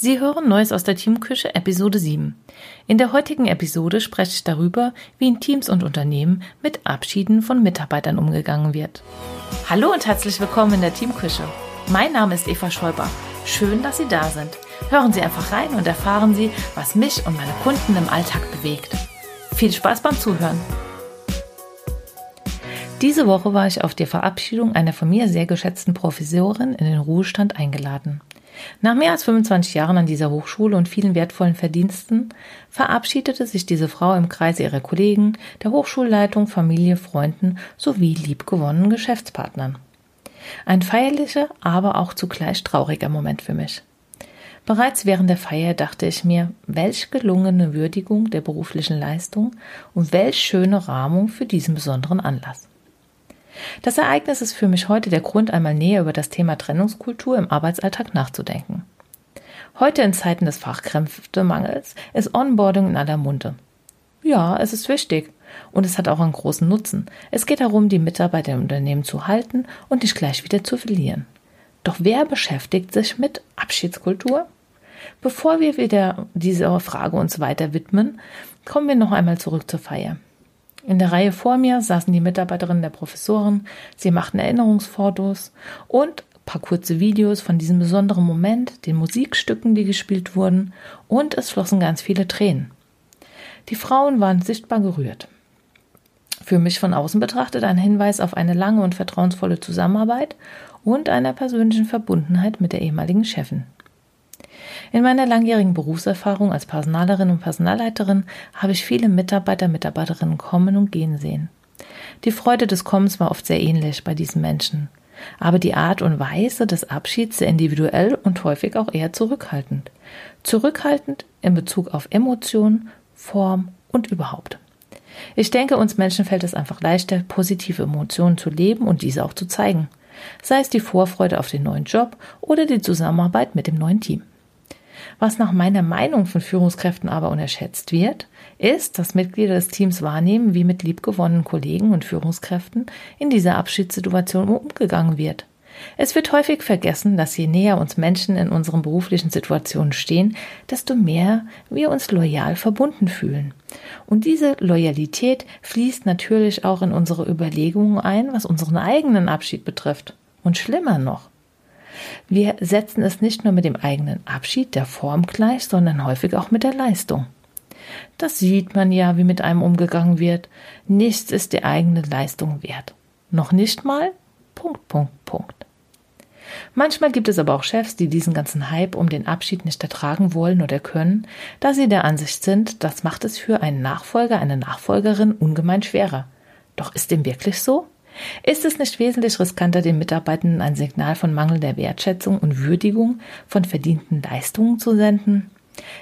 Sie hören Neues aus der Teamküche Episode 7. In der heutigen Episode spreche ich darüber, wie in Teams und Unternehmen mit Abschieden von Mitarbeitern umgegangen wird. Hallo und herzlich willkommen in der Teamküche. Mein Name ist Eva Schäuber. Schön, dass Sie da sind. Hören Sie einfach rein und erfahren Sie, was mich und meine Kunden im Alltag bewegt. Viel Spaß beim Zuhören. Diese Woche war ich auf die Verabschiedung einer von mir sehr geschätzten Professorin in den Ruhestand eingeladen. Nach mehr als 25 Jahren an dieser Hochschule und vielen wertvollen Verdiensten verabschiedete sich diese Frau im Kreise ihrer Kollegen, der Hochschulleitung, Familie, Freunden sowie liebgewonnenen Geschäftspartnern. Ein feierlicher, aber auch zugleich trauriger Moment für mich. Bereits während der Feier dachte ich mir, welch gelungene Würdigung der beruflichen Leistung und welch schöne Rahmung für diesen besonderen Anlass. Das Ereignis ist für mich heute der Grund, einmal näher über das Thema Trennungskultur im Arbeitsalltag nachzudenken. Heute in Zeiten des Fachkräftemangels ist Onboarding in aller Munde. Ja, es ist wichtig und es hat auch einen großen Nutzen. Es geht darum, die Mitarbeiter im Unternehmen zu halten und nicht gleich wieder zu verlieren. Doch wer beschäftigt sich mit Abschiedskultur? Bevor wir wieder dieser Frage uns weiter widmen, kommen wir noch einmal zurück zur Feier. In der Reihe vor mir saßen die Mitarbeiterinnen der Professoren, sie machten Erinnerungsfotos und paar kurze Videos von diesem besonderen Moment, den Musikstücken, die gespielt wurden, und es flossen ganz viele Tränen. Die Frauen waren sichtbar gerührt. Für mich von außen betrachtet ein Hinweis auf eine lange und vertrauensvolle Zusammenarbeit und einer persönlichen Verbundenheit mit der ehemaligen Chefin. In meiner langjährigen Berufserfahrung als Personalerin und Personalleiterin habe ich viele Mitarbeiter, Mitarbeiterinnen kommen und gehen sehen. Die Freude des Kommens war oft sehr ähnlich bei diesen Menschen, aber die Art und Weise des Abschieds sehr individuell und häufig auch eher zurückhaltend. Zurückhaltend in Bezug auf Emotionen, Form und überhaupt. Ich denke, uns Menschen fällt es einfach leichter, positive Emotionen zu leben und diese auch zu zeigen. Sei es die Vorfreude auf den neuen Job oder die Zusammenarbeit mit dem neuen Team. Was nach meiner Meinung von Führungskräften aber unterschätzt wird, ist, dass Mitglieder des Teams wahrnehmen, wie mit liebgewonnenen Kollegen und Führungskräften in dieser Abschiedssituation umgegangen wird. Es wird häufig vergessen, dass je näher uns Menschen in unseren beruflichen Situationen stehen, desto mehr wir uns loyal verbunden fühlen. Und diese Loyalität fließt natürlich auch in unsere Überlegungen ein, was unseren eigenen Abschied betrifft. Und schlimmer noch, wir setzen es nicht nur mit dem eigenen Abschied der Form gleich, sondern häufig auch mit der Leistung. Das sieht man ja, wie mit einem umgegangen wird. Nichts ist die eigene Leistung wert. Noch nicht mal? Punkt, Punkt, Punkt. Manchmal gibt es aber auch Chefs, die diesen ganzen Hype um den Abschied nicht ertragen wollen oder können, da sie der Ansicht sind, das macht es für einen Nachfolger, eine Nachfolgerin ungemein schwerer. Doch ist dem wirklich so? Ist es nicht wesentlich riskanter, den Mitarbeitenden ein Signal von mangelnder Wertschätzung und Würdigung von verdienten Leistungen zu senden?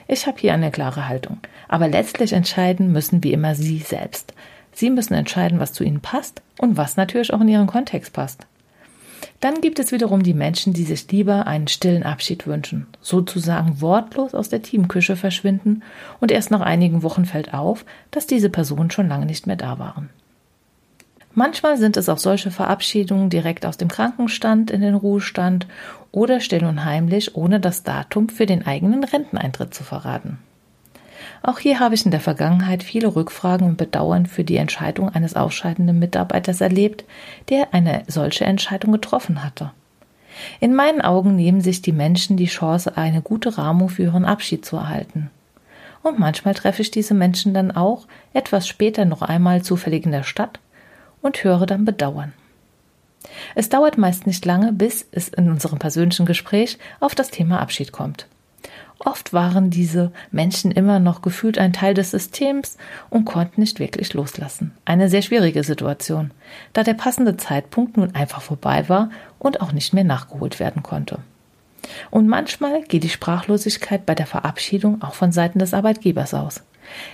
Ich habe hier eine klare Haltung. Aber letztlich entscheiden müssen wie immer Sie selbst. Sie müssen entscheiden, was zu Ihnen passt und was natürlich auch in Ihren Kontext passt. Dann gibt es wiederum die Menschen, die sich lieber einen stillen Abschied wünschen, sozusagen wortlos aus der Teamküche verschwinden und erst nach einigen Wochen fällt auf, dass diese Personen schon lange nicht mehr da waren. Manchmal sind es auch solche Verabschiedungen direkt aus dem Krankenstand in den Ruhestand oder still und heimlich, ohne das Datum für den eigenen Renteneintritt zu verraten. Auch hier habe ich in der Vergangenheit viele Rückfragen und Bedauern für die Entscheidung eines ausscheidenden Mitarbeiters erlebt, der eine solche Entscheidung getroffen hatte. In meinen Augen nehmen sich die Menschen die Chance, eine gute Rahmung für ihren Abschied zu erhalten. Und manchmal treffe ich diese Menschen dann auch etwas später noch einmal zufällig in der Stadt und höre dann Bedauern. Es dauert meist nicht lange, bis es in unserem persönlichen Gespräch auf das Thema Abschied kommt. Oft waren diese Menschen immer noch gefühlt ein Teil des Systems und konnten nicht wirklich loslassen. Eine sehr schwierige Situation, da der passende Zeitpunkt nun einfach vorbei war und auch nicht mehr nachgeholt werden konnte. Und manchmal geht die Sprachlosigkeit bei der Verabschiedung auch von Seiten des Arbeitgebers aus.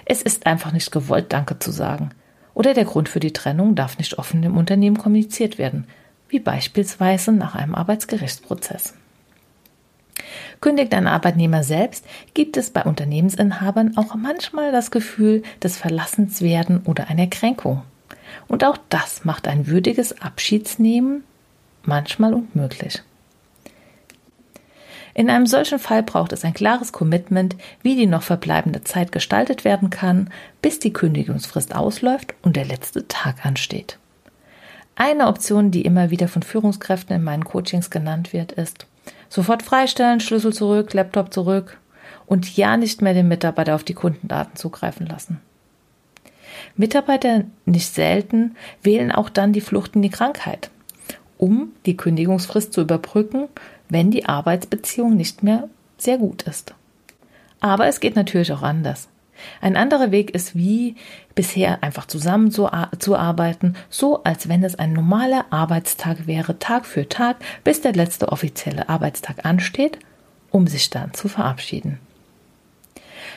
Es ist einfach nicht gewollt, Danke zu sagen. Oder der Grund für die Trennung darf nicht offen im Unternehmen kommuniziert werden, wie beispielsweise nach einem Arbeitsgerichtsprozess. Kündigt ein Arbeitnehmer selbst, gibt es bei Unternehmensinhabern auch manchmal das Gefühl des Verlassenswerden oder einer Kränkung. Und auch das macht ein würdiges Abschiedsnehmen manchmal unmöglich. In einem solchen Fall braucht es ein klares Commitment, wie die noch verbleibende Zeit gestaltet werden kann, bis die Kündigungsfrist ausläuft und der letzte Tag ansteht. Eine Option, die immer wieder von Führungskräften in meinen Coachings genannt wird, ist sofort freistellen, Schlüssel zurück, Laptop zurück und ja nicht mehr den Mitarbeiter auf die Kundendaten zugreifen lassen. Mitarbeiter nicht selten wählen auch dann die Flucht in die Krankheit, um die Kündigungsfrist zu überbrücken, wenn die Arbeitsbeziehung nicht mehr sehr gut ist. Aber es geht natürlich auch anders. Ein anderer Weg ist wie bisher einfach zusammen zu, zu, arbeiten, so als wenn es ein normaler Arbeitstag wäre, Tag für Tag, bis der letzte offizielle Arbeitstag ansteht, um sich dann zu verabschieden.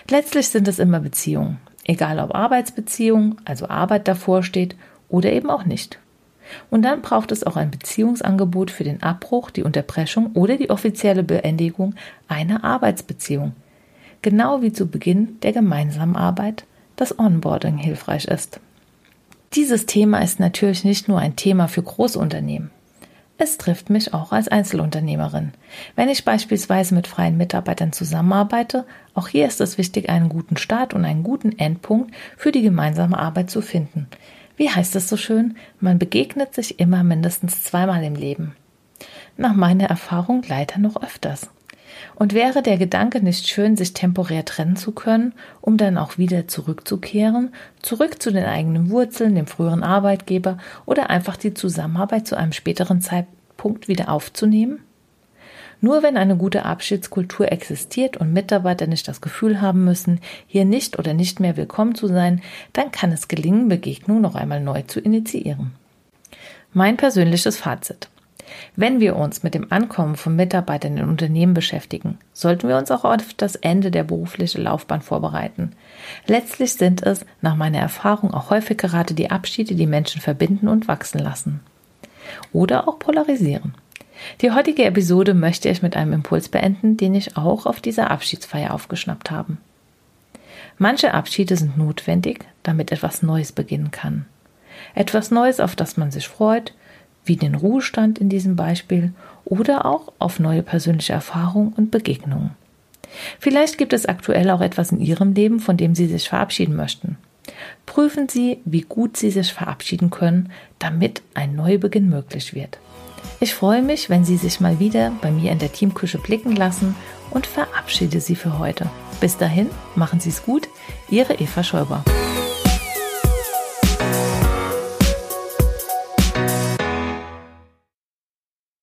Letztlich sind es immer Beziehungen, egal ob Arbeitsbeziehung, also Arbeit davor steht oder eben auch nicht. Und dann braucht es auch ein Beziehungsangebot für den Abbruch, die Unterbrechung oder die offizielle Beendigung einer Arbeitsbeziehung. Genau wie zu Beginn der gemeinsamen Arbeit das Onboarding hilfreich ist. Dieses Thema ist natürlich nicht nur ein Thema für Großunternehmen. Es trifft mich auch als Einzelunternehmerin. Wenn ich beispielsweise mit freien Mitarbeitern zusammenarbeite, auch hier ist es wichtig, einen guten Start und einen guten Endpunkt für die gemeinsame Arbeit zu finden. Wie heißt es so schön? Man begegnet sich immer mindestens zweimal im Leben. Nach meiner Erfahrung leider noch öfters. Und wäre der Gedanke nicht schön, sich temporär trennen zu können, um dann auch wieder zurückzukehren, zurück zu den eigenen Wurzeln, dem früheren Arbeitgeber oder einfach die Zusammenarbeit zu einem späteren Zeitpunkt wieder aufzunehmen? Nur wenn eine gute Abschiedskultur existiert und Mitarbeiter nicht das Gefühl haben müssen, hier nicht oder nicht mehr willkommen zu sein, dann kann es gelingen, Begegnungen noch einmal neu zu initiieren. Mein persönliches Fazit. Wenn wir uns mit dem Ankommen von Mitarbeitern in Unternehmen beschäftigen, sollten wir uns auch auf das Ende der beruflichen Laufbahn vorbereiten. Letztlich sind es, nach meiner Erfahrung, auch häufig gerade die Abschiede, die Menschen verbinden und wachsen lassen. Oder auch polarisieren. Die heutige Episode möchte ich mit einem Impuls beenden, den ich auch auf dieser Abschiedsfeier aufgeschnappt habe. Manche Abschiede sind notwendig, damit etwas Neues beginnen kann. Etwas Neues, auf das man sich freut, wie den Ruhestand in diesem Beispiel oder auch auf neue persönliche Erfahrungen und Begegnungen. Vielleicht gibt es aktuell auch etwas in Ihrem Leben, von dem Sie sich verabschieden möchten. Prüfen Sie, wie gut Sie sich verabschieden können, damit ein Neubeginn möglich wird. Ich freue mich, wenn Sie sich mal wieder bei mir in der Teamküche blicken lassen und verabschiede Sie für heute. Bis dahin, machen Sie es gut, Ihre Eva Schäuber.